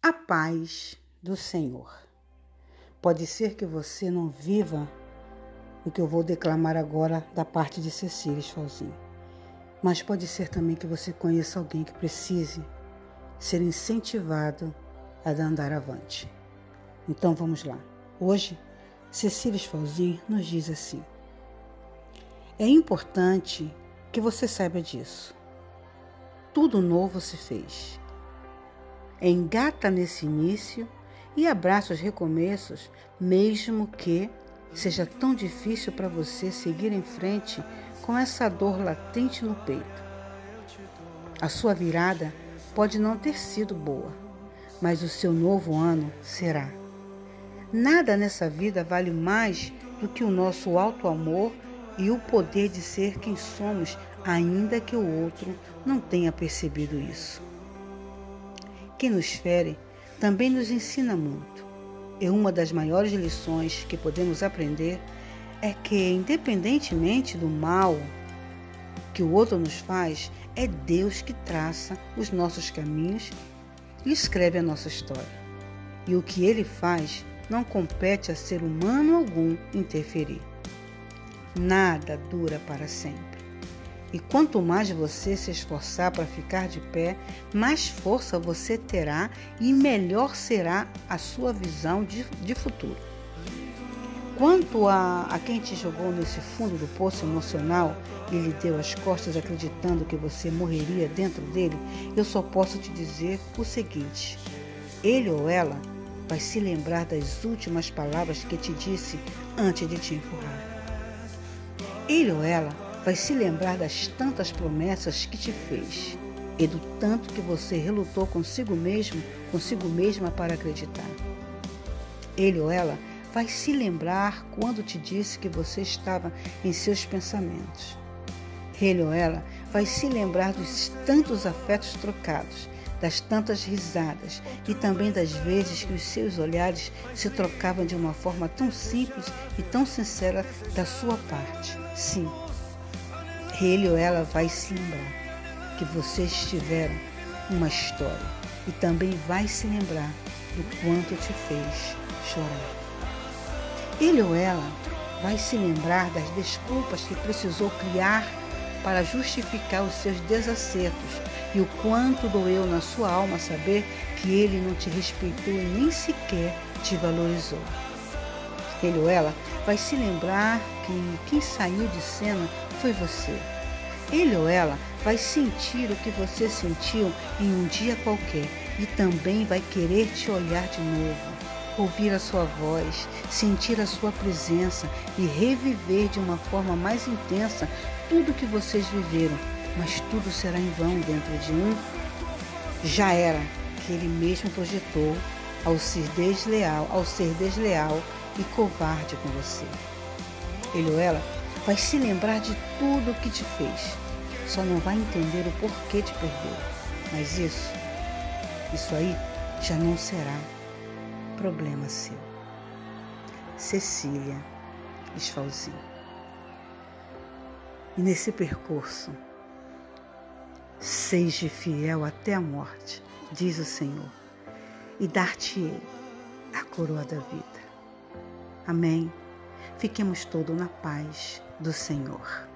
A paz do Senhor. Pode ser que você não viva o que eu vou declamar agora da parte de Cecília Esfalzinho, mas pode ser também que você conheça alguém que precise ser incentivado a andar avante. Então vamos lá. Hoje, Cecília Esfalzinho nos diz assim: É importante que você saiba disso. Tudo novo se fez engata nesse início e abraça os recomeços, mesmo que seja tão difícil para você seguir em frente com essa dor latente no peito. A sua virada pode não ter sido boa, mas o seu novo ano será. Nada nessa vida vale mais do que o nosso alto amor e o poder de ser quem somos, ainda que o outro não tenha percebido isso. Quem nos fere também nos ensina muito. E uma das maiores lições que podemos aprender é que, independentemente do mal que o outro nos faz, é Deus que traça os nossos caminhos e escreve a nossa história. E o que ele faz não compete a ser humano algum interferir. Nada dura para sempre. E quanto mais você se esforçar para ficar de pé, mais força você terá e melhor será a sua visão de, de futuro. Quanto a, a quem te jogou nesse fundo do poço emocional e lhe deu as costas acreditando que você morreria dentro dele, eu só posso te dizer o seguinte: ele ou ela vai se lembrar das últimas palavras que te disse antes de te empurrar. Ele ou ela vai se lembrar das tantas promessas que te fez e do tanto que você relutou consigo mesmo, consigo mesma para acreditar. Ele ou ela vai se lembrar quando te disse que você estava em seus pensamentos. Ele ou ela vai se lembrar dos tantos afetos trocados, das tantas risadas e também das vezes que os seus olhares se trocavam de uma forma tão simples e tão sincera da sua parte. Sim, ele ou ela vai se lembrar que vocês tiveram uma história e também vai se lembrar do quanto te fez chorar. Ele ou ela vai se lembrar das desculpas que precisou criar para justificar os seus desacertos e o quanto doeu na sua alma saber que ele não te respeitou e nem sequer te valorizou. Ele ou ela vai se lembrar que quem saiu de cena foi você. Ele ou ela vai sentir o que você sentiu em um dia qualquer e também vai querer te olhar de novo, ouvir a sua voz, sentir a sua presença e reviver de uma forma mais intensa tudo que vocês viveram, mas tudo será em vão dentro de um já era que ele mesmo projetou ao ser desleal, ao ser desleal e covarde com você. Ele ou ela vai se lembrar de tudo o que te fez. Só não vai entender o porquê te perdeu. Mas isso, isso aí já não será problema seu. Cecília Esfalzinho. E nesse percurso, seja fiel até a morte, diz o Senhor, e dar-te-ei a coroa da vida. Amém. Fiquemos todos na paz do Senhor.